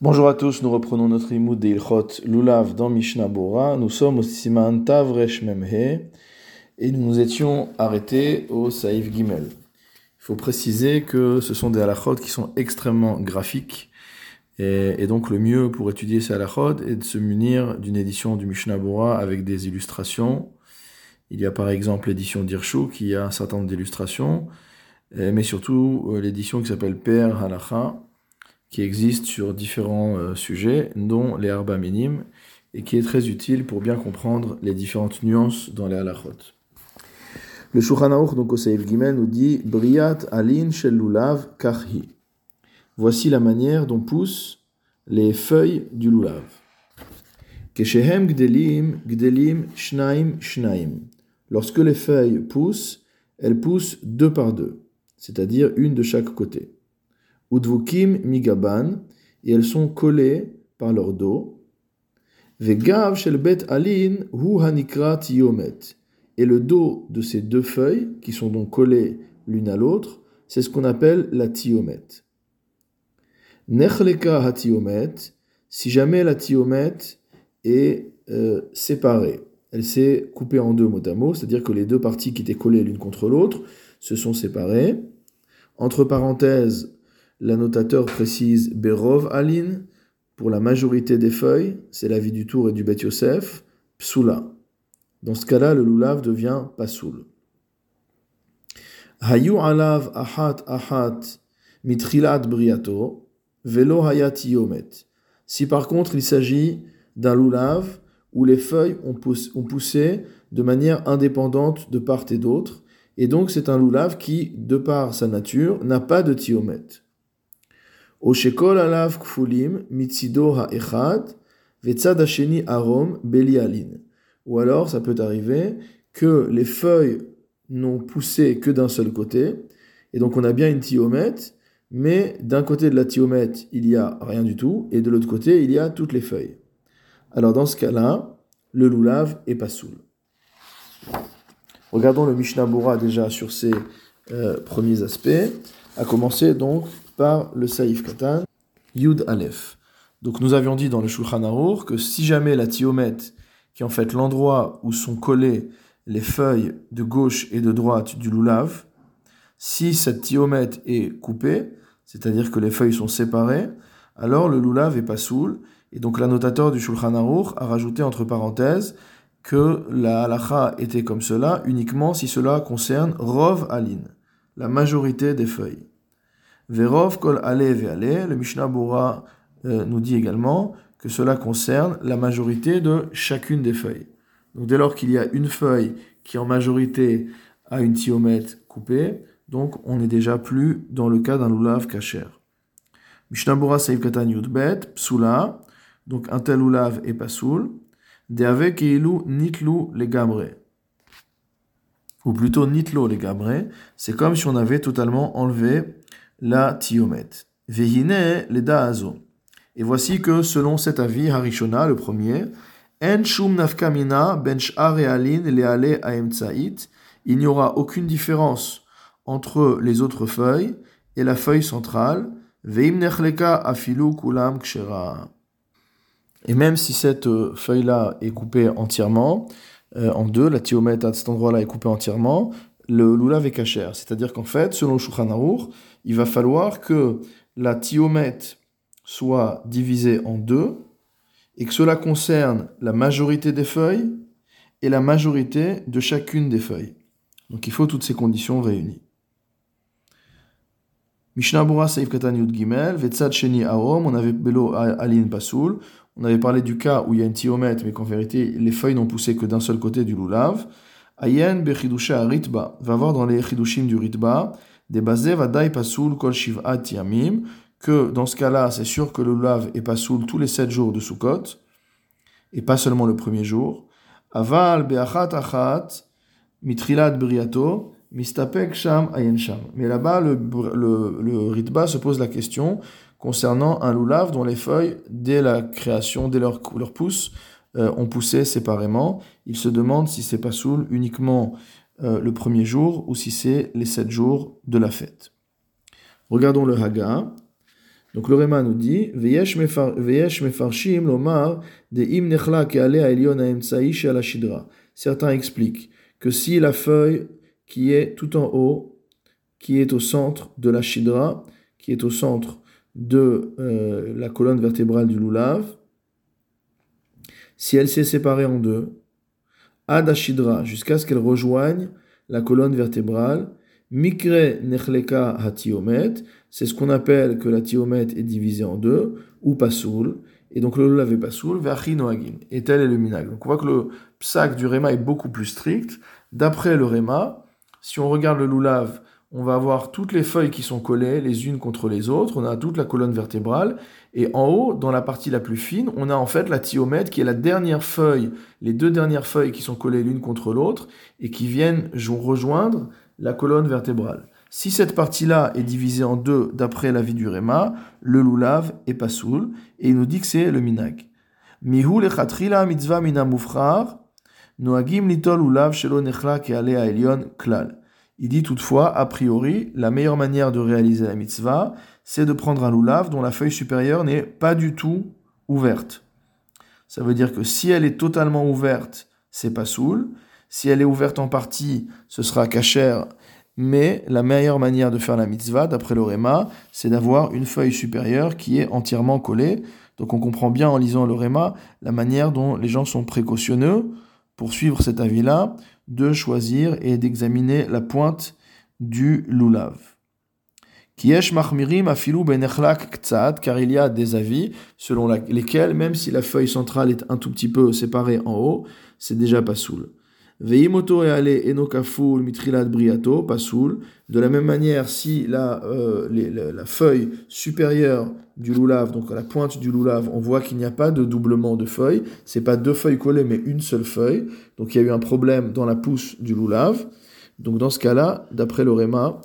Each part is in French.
Bonjour à tous, nous reprenons notre imoud de Ilchot Lulav dans Mishnah Bora. Nous sommes au Siman Tavresh Memhe et nous nous étions arrêtés au Saïf Gimel. Il faut préciser que ce sont des halachot qui sont extrêmement graphiques et, donc le mieux pour étudier ces halachot est de se munir d'une édition du Mishnah Bora avec des illustrations. Il y a par exemple l'édition d'Irshu qui a un certain nombre d'illustrations, mais surtout euh, l'édition qui s'appelle Per Halacha qui existe sur différents euh, sujets, dont les arba minimes, et qui est très utile pour bien comprendre les différentes nuances dans les halachot. Le Shulchan donc au Seif Gimel, nous dit Briat alin shel lulav karhi. Voici la manière dont poussent les feuilles du lulav. Keshehem gdelim gdelim shnaim shnaim. Lorsque les feuilles poussent, elles poussent deux par deux, c'est-à-dire une de chaque côté. Udvukim migaban, et elles sont collées par leur dos. Vegav shel bet alin hu hanikra tiomet. Et le dos de ces deux feuilles, qui sont donc collées l'une à l'autre, c'est ce qu'on appelle la tiomet. Nechleka hatiomet, si jamais la tiomet est euh, séparée, elle s'est coupée en deux mot à mot, c'est-à-dire que les deux parties qui étaient collées l'une contre l'autre se sont séparées. Entre parenthèses, L'annotateur précise Berov Alin, pour la majorité des feuilles, c'est l'avis du Tour et du Bet Yosef, Psula. Dans ce cas-là, le lulav devient Pasoul. Hayu alav ahat ahat mitrilat briato, velo hayat yomet. Si par contre il s'agit d'un lulav où les feuilles ont poussé de manière indépendante de part et d'autre, et donc c'est un lulav qui, de par sa nature, n'a pas de tiomet. Oshekol alav kfulim mitzido ha'echad vetzad hasheni arom belialin. Ou alors, ça peut arriver que les feuilles n'ont poussé que d'un seul côté, et donc on a bien une tiomètre, mais d'un côté de la tiomètre, il y a rien du tout, et de l'autre côté, il y a toutes les feuilles. Alors dans ce cas-là, le loulav est pas soul. Regardons le Mishnah Bora déjà sur ses euh, premiers aspects, à commencer donc par le Saïf Katan, Yud Aleph. Donc nous avions dit dans le Shulchan Aruch que si jamais la tiomet, qui est en fait l'endroit où sont collées les feuilles de gauche et de droite du lulav, si cette tiomet est coupée, c'est-à-dire que les feuilles sont séparées, alors le lulav est pas soul, et donc l'annotateur du Shulchan Aruch a rajouté entre parenthèses que la halacha était comme cela uniquement si cela concerne rov alin, la majorité des feuilles. Verov kol ale ve'ale, le Mishnah Bora euh, nous dit également que cela concerne la majorité de chacune des feuilles. Donc dès lors qu'il y a une feuille qui en majorité a une tiomètre coupée, donc on n'est déjà plus dans le cas d'un lulav kacher. Mishnah Bora Saïv Katan Yudbet, Psula, donc un tel lulav est pasoul, Deave Keilu Nitlu les gabre. Ou plutôt Nitlo les gabre, c'est comme si on avait totalement enlevé la tiomet. Vehine le da'azo. Et voici que selon cet avis, Harishona, le premier, En shum nafkamina ben leale aemtsait, il n'y aura aucune différence entre les autres feuilles et la feuille centrale, veim nechleka afilu kulam kshera. Et même si cette euh, feuille-là est coupée entièrement, euh, en deux, la tiomètre à cet endroit-là est coupée entièrement, le lulav est kacher. C'est-à-dire qu'en fait, selon le il va falloir que la tiomètre soit divisée en deux et que cela concerne la majorité des feuilles et la majorité de chacune des feuilles. Donc il faut toutes ces conditions réunies. Mishnah Bura Saif Katan Yud Gimel, Vetsad Sheni Aom, on avait Belo Alin Pasoul, on avait parlé du cas où il y a une tiomètre, mais qu'en vérité les feuilles n'ont poussé que d'un seul côté du lulav. Ayen bechidusha ritba. Va voir dans les chidushim du ritba, des basé vadai pasoul kol shiv'at yamim, que dans ce cas-là, c'est sûr que le lave est pasoul tous les sept jours de Sukkot, et pas seulement le premier jour. Aval be'achat achat, mitrilat briato, mistapek sham ayen sham. Mais là-bas, le, ritba se pose la question concernant un loulav dont les feuilles, dès la création, dès leur, leur euh, ont poussé séparément. Il se demande si c'est pas soul uniquement euh, le premier jour ou si c'est les sept jours de la fête. Regardons le Haga. Donc le Réma nous dit Veyesh mefarshim lomar de im nechla keale haemtsaï la shidra. Certains expliquent que si la feuille qui est tout en haut, qui est au centre de la shidra, qui est au centre de euh, la colonne vertébrale du loulav, si elle s'est séparée en deux, ad ashidra, jusqu'à ce qu'elle rejoigne la colonne vertébrale, mikre nechleka hatiomet, c'est ce qu'on appelle que la tiomet est divisée en deux, ou pasoul, et donc le est pasoul, noagin, et tel est le minag. Donc on voit que le psak du réma est beaucoup plus strict. D'après le réma, si on regarde le loulav on va avoir toutes les feuilles qui sont collées les unes contre les autres, on a toute la colonne vertébrale, et en haut, dans la partie la plus fine, on a en fait la thiomètre qui est la dernière feuille, les deux dernières feuilles qui sont collées l'une contre l'autre, et qui viennent rejoindre la colonne vertébrale. Si cette partie-là est divisée en deux d'après la vie du Réma, le loulav est pas soul, et il nous dit que c'est le minag. Mihu mitzvah mina noagim litol lulav shelo nechla klal. Il dit toutefois, a priori, la meilleure manière de réaliser la mitzvah, c'est de prendre un loulav dont la feuille supérieure n'est pas du tout ouverte. Ça veut dire que si elle est totalement ouverte, c'est pas soul. Si elle est ouverte en partie, ce sera cachère. Mais la meilleure manière de faire la mitzvah, d'après le Réma, c'est d'avoir une feuille supérieure qui est entièrement collée. Donc on comprend bien en lisant le Réma la manière dont les gens sont précautionneux pour suivre cet avis-là de choisir et d'examiner la pointe du loulav. Kiesh machmirim afilou benechlak ktsat, car il y a des avis selon lesquels, même si la feuille centrale est un tout petit peu séparée en haut, c'est déjà pas soul. Veimoto et enokaful mitrilat briato, pas soul. De la même manière, si la, euh, la, feuille supérieure du loulav, donc la pointe du loulav, on voit qu'il n'y a pas de doublement de feuilles, c'est pas deux feuilles collées mais une seule feuille, donc il y a eu un problème dans la pousse du loulav. Donc dans ce cas-là, d'après le Réma,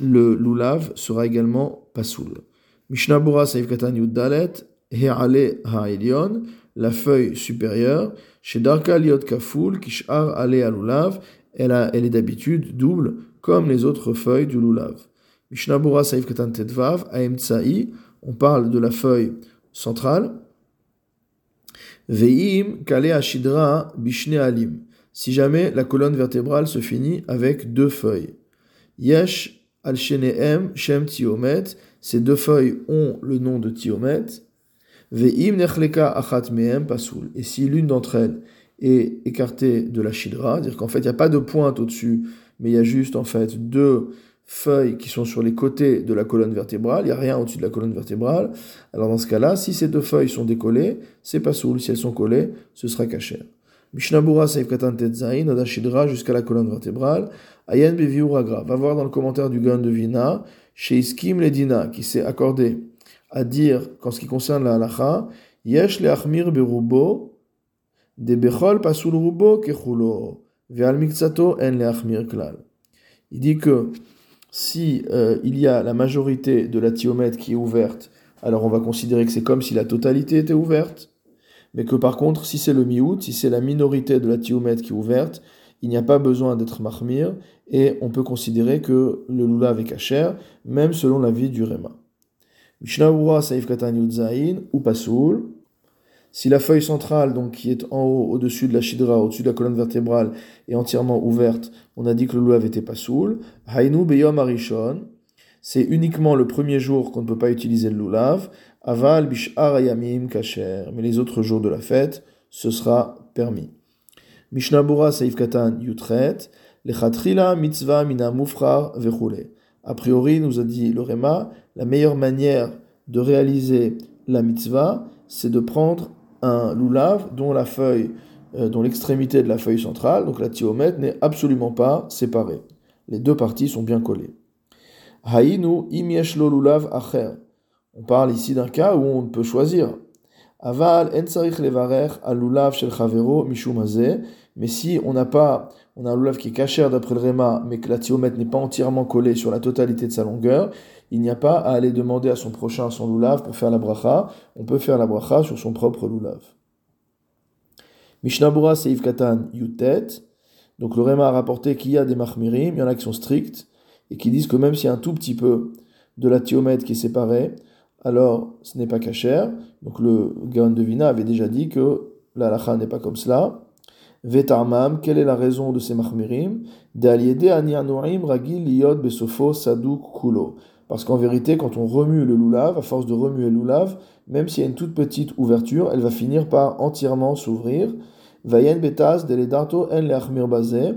le loulav sera également pasoul. Mishnabura Saif Katan Yuddalet, He'ale Ha'elion, la feuille supérieure, chez Darka Liot Kaful, Kishar Ale Alulav, elle, elle est d'habitude double, comme les autres feuilles du lulav. Mishnabura Saif Katan Aemtsai, on parle de la feuille centrale. Veim Kale Ashidra Bishne Alim. Si jamais la colonne vertébrale se finit avec deux feuilles. Yesh al Sheneem Shem Tiomet. Ces deux feuilles ont le nom de Tiomet. Et si l'une d'entre elles est écartée de la shidra, c'est-à-dire qu'en fait il n'y a pas de pointe au-dessus, mais il y a juste en fait deux feuilles qui sont sur les côtés de la colonne vertébrale, il n'y a rien au-dessus de la colonne vertébrale. Alors dans ce cas-là, si ces deux feuilles sont décollées, c'est pas soul. Si elles sont collées, ce sera caché. Mishnabura Saif Katan Tetzain, Odashidra jusqu'à la colonne vertébrale. Ayen Beviuragra. Va voir dans le commentaire du Gun de Vina, chez Iskim Ledina, qui s'est accordé à dire, qu'en ce qui concerne la halacha, yesh le achmir berubo, de bechol pasul rubo kechulo, ve'al mikzato en le achmir klal. Il dit que si euh, il y a la majorité de la thiomètre qui est ouverte, alors on va considérer que c'est comme si la totalité était ouverte, mais que par contre, si c'est le miout, si c'est la minorité de la thiomètre qui est ouverte, il n'y a pas besoin d'être mahmir, et on peut considérer que le lulav est kacher, même selon l'avis du Réma. Mishnah Saif Katan Yudzaïn ou Pasoul. Si la feuille centrale, donc qui est en haut, au-dessus de la shidra, au-dessus de la colonne vertébrale, est entièrement ouverte, on a dit que le loulav était pasoul. Hainu beyom arishon. C'est uniquement le premier jour qu'on ne peut pas utiliser le loulav. Aval bishar ayamim kacher. Mais les autres jours de la fête, ce sera permis. Mishnah Bura Saif Katan Yutret. Lechatrila mitzvah mina mufrar. A priori, nous a dit le Réma, la meilleure manière de réaliser la mitzvah, c'est de prendre un loulav dont la feuille, euh, dont l'extrémité de la feuille centrale, donc la thiomètre, n'est absolument pas séparée. Les deux parties sont bien collées. Haïnu imieshlo lulav acher. On parle ici d'un cas où on peut choisir. Aval en sarich levarer al lulav shel mais si on n'a pas, on a un loulav qui est cachère d'après le Réma, mais que la thiomètre n'est pas entièrement collée sur la totalité de sa longueur, il n'y a pas à aller demander à son prochain son loulav pour faire la bracha. On peut faire la bracha sur son propre loulav. Mishnabura Seif Katan Yutet. Donc le Réma a rapporté qu'il y a des mahmirim, il y en a qui sont stricts, et qui disent que même s'il y a un tout petit peu de la thiomètre qui est séparée, alors ce n'est pas cachère. Donc le Gaon de Vina avait déjà dit que la lacha n'est pas comme cela. Vetarmam, quelle est la raison de ces mahmirim ragil besofo saduk kulo. Parce qu'en vérité, quand on remue le loulav, à force de remuer le loulav, même s'il y a une toute petite ouverture, elle va finir par entièrement s'ouvrir. Vayen betaz deledato en leachmir bazé.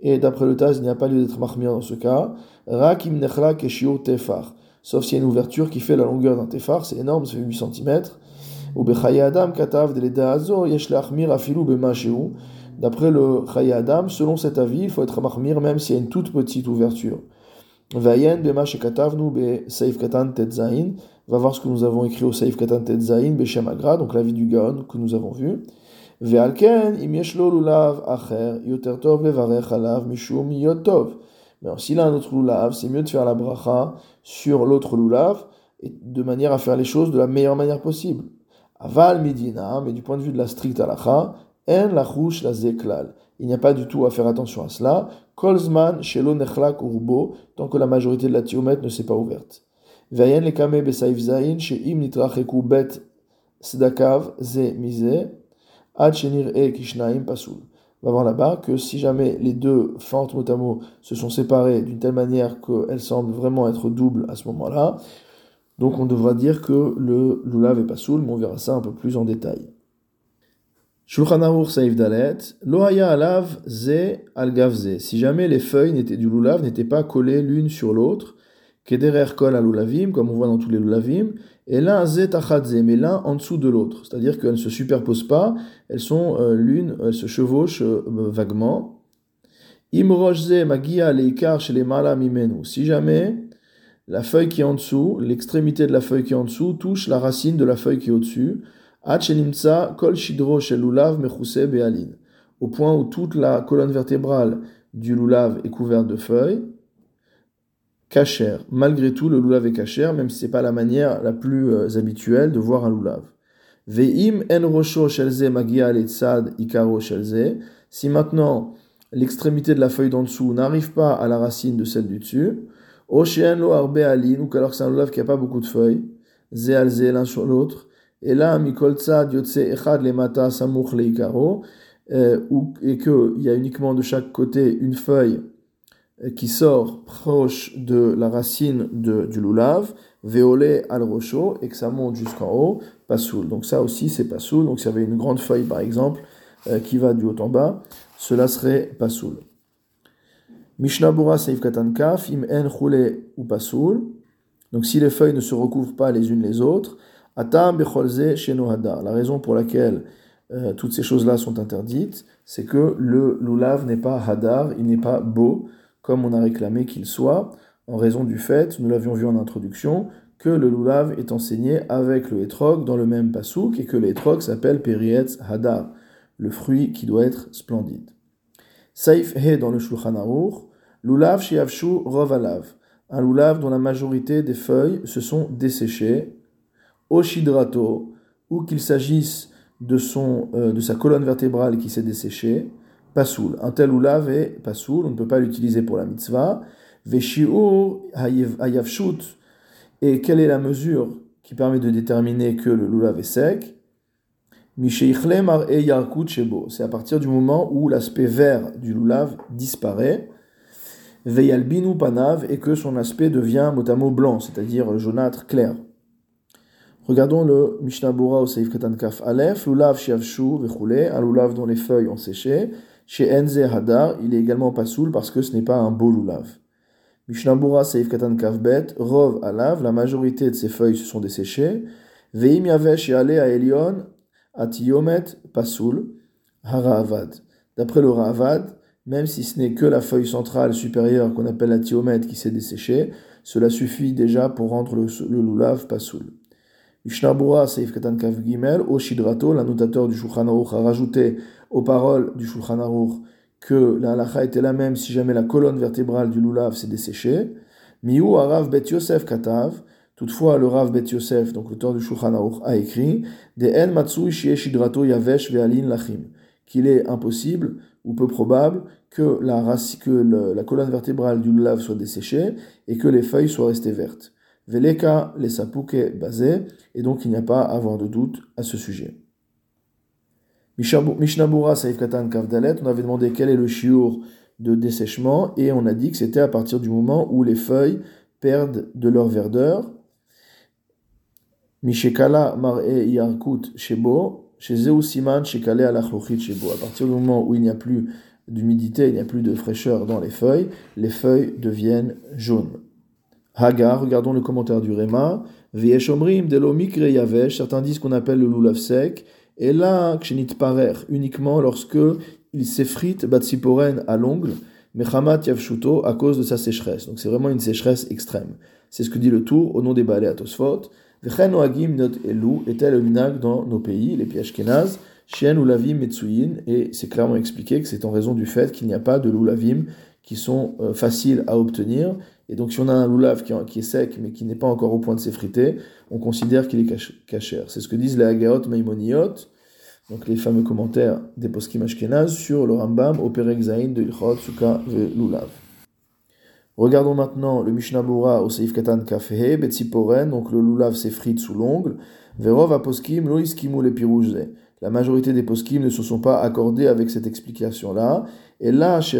Et d'après le Taz, il n'y a pas lieu d'être mahmir dans ce cas. Rakim nechla keshio tefar. Sauf s'il y a une ouverture qui fait la longueur d'un tefar, c'est énorme, ça fait 8 cm. Ou adam katav yesh. D'après le Chaye Adam, selon cet avis, il faut être mahmir même s'il y a une toute petite ouverture. Vayen bema shekatavnu be Saif Katan Tetzain. Va voir ce que nous avons écrit au Saif Katan Tetzain be Shemagra, donc l'avis du Gaon que nous avons vu. Ve'alken im yeshlo lulav acher yoter tov levarech alav mishum yotov. Mais s'il a un autre lulav, c'est mieux de faire la bracha sur l'autre lulav et de manière à faire les choses de la meilleure manière possible. Aval midina, mais du point de vue de la stricte halacha, en la la zeklal. Il n'y a pas du tout à faire attention à cela. Kolzman, shelo nechlak urbo, tant que la majorité de la tiomètre ne s'est pas ouverte. Vayen le kame besaif zain, sheim nitracheku bet sedakav ze mise, ad shenir e kishnaim pasul. On va voir là-bas que si jamais les deux fentes motamo se sont séparées d'une telle manière qu'elles semblent vraiment être doubles à ce moment-là, donc on devra dire que le lulav est pas soul, mais on verra ça un peu plus en détail. Shulchan Saif Dalet, Lohaya alav ze al gavze. Si jamais les feuilles du lulav n'étaient pas collées l'une sur l'autre, kederer kol al lulavim, comme on voit dans tous les lulavim, et l'un ze tachadze, mais l'un en dessous de l'autre. C'est-à-dire qu'elles ne se superposent pas, elles sont euh, l'une, elles se chevauchent euh, vaguement. Imrojze magia leikar chez les mimenu. Si jamais la feuille qui est en dessous, l'extrémité de la feuille qui est en dessous, touche la racine de la feuille qui est au-dessus, kol shidro Au point où toute la colonne vertébrale du lulav est couverte de feuilles, kacher. Malgré tout, le lulav est kacher, même si c'est pas la manière la plus euh, habituelle de voir un lulav. Ve'im en rosho shelze magia ikaro shelze. Si maintenant l'extrémité de la feuille d'en dessous n'arrive pas à la racine de celle du dessus, Oshien lo arbe alin, ou alors c'est un lulav qui a pas beaucoup de feuilles, ze l'un sur l'autre, et là, Mikolza Yotse Echad Lemata Samuch Leikaro, euh, et qu'il y a uniquement de chaque côté une feuille qui sort proche de la racine de, du lulav, veolé al rocho, et que ça monte jusqu'en haut, pasoul. Donc ça aussi c'est pasoul. Donc s'il y avait une grande feuille par exemple euh, qui va du haut en bas, cela serait pasoul. Mishnabura Seif Katan Kaf, im en ou pasoul. Donc si les feuilles ne se recouvrent pas les unes les autres, la raison pour laquelle euh, toutes ces choses-là sont interdites, c'est que le lulav n'est pas hadar, il n'est pas beau, comme on a réclamé qu'il soit, en raison du fait, nous l'avions vu en introduction, que le lulav est enseigné avec le etrog dans le même pasouk et que le etrog s'appelle perietz hadar, le fruit qui doit être splendide. Saif he dans le Shulchan Aruch, lulav shiavshu rovalav, un lulav dont la majorité des feuilles se sont desséchées, oshidrato, ou qu'il s'agisse de, son, euh, de sa colonne vertébrale qui s'est desséchée, pasoul. Un tel oulav est pasoul, on ne peut pas l'utiliser pour la mitzvah. Veshiur hayavshut, et quelle est la mesure qui permet de déterminer que le lulav est sec? C'est à partir du moment où l'aspect vert du lulav disparaît, veyalbinu panav, et que son aspect devient motamo blanc, c'est-à-dire jaunâtre clair. Regardons le Mishnah Bora au Seif Katan Kaf Aleph, Shiavshu Vechule, un Lulav dont les feuilles ont séché. Chez Enze Hadar, il est également pas soul parce que ce n'est pas un beau Lulav. Mishnah Bora Seif Katan Kaf Bet, Rov Alav, la majorité de ses feuilles se sont desséchées. Veim Yavesh Yale a Elion, Atiyomet Pasoul, Haravad. D'après le Ravad, même si ce n'est que la feuille centrale supérieure qu'on appelle la qui s'est desséchée, cela suffit déjà pour rendre le, le lulav pasoul. Mishnabura Seif Katan Kav Gimel, au Shidrato, l'annotateur du Shulchan Aruch a rajouté aux paroles du Shulchan Aruch que la halacha était la même si jamais la colonne vertébrale du lulav s'est desséchée. Miu Arav Bet Yosef Katav, toutefois le Rav Bet Yosef, donc l'auteur du Shulchan Aruch, a écrit De En Matsui Shidrato Yavesh Ve'alin Lachim, qu'il est impossible ou peu probable que la, que la colonne vertébrale du lulav soit desséchée et que les feuilles soient restées vertes. Veleka les sapuke basé, et donc il n'y a pas à avoir de doute à ce sujet. Mishnabura Saif Katan Kavdalet, on avait demandé quel est le shiur de dessèchement, et on a dit que c'était à partir du moment où les feuilles perdent de leur verdeur. Mishekala Mar'e Yarkut Shebo, chez Siman Shekale Alachlochit Shebo. À partir du moment où il n'y a plus d'humidité, il n'y a plus de fraîcheur dans les feuilles, les feuilles deviennent jaunes. Hagar, regardons le commentaire du Réma. Vieshomrim de mikre yavesh, certains disent qu'on appelle le lulav sec, et là, kshenit parer, uniquement lorsque il s'effrite batsiporen à l'ongle, mechamat yavshuto, à cause de sa sécheresse. Donc c'est vraiment une sécheresse extrême. C'est ce que dit le tour au nom des balais à Tosfot. Vechen oagim not elu était le minag dans nos pays, les pièges kenaz, chien ou lavim metsuyin, et c'est clairement expliqué que c'est en raison du fait qu'il n'y a pas de loulavim qui sont euh, faciles à obtenir. Et donc si on a un loulav qui, est sec mais qui n'est pas encore au point de s'effriter, on considère qu'il est cachère. C'est ce que disent les Agaot Maimoniot, donc les fameux commentaires des poskim ashkenaz sur le Rambam au Perek de Ilchot Suka Lulav. Regardons maintenant le Mishnah au Seif Katan Kafehe, Betsiporen, donc le lulav s'effrite sous l'ongle, Verov aposkim Lois Kimou le La majorité des poskim ne se sont pas accordés avec cette explication-là. Et là, chez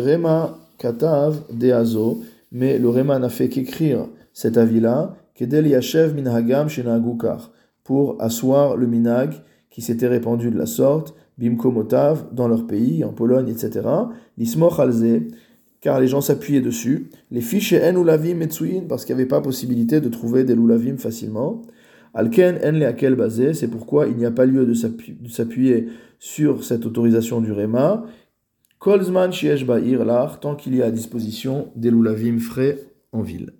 Katav Deazo, mais le Rema n'a fait qu'écrire cet avis-là, Kedel Yashev Minhagam Shenagukar, pour asseoir le minag qui s'était répandu de la sorte, Bimkomotav, dans leur pays, en Pologne, etc. L'ismoch car les gens s'appuyaient dessus. Les fiches en ulavim parce qu'il n'y avait pas possibilité de trouver des lulavim facilement. Alken en leakel basé, c'est pourquoi il n'y a pas lieu de s'appuyer sur cette autorisation du Réma. Kolzman shiesh ba'ir tant qu'il y a à disposition des lulavim frais en ville.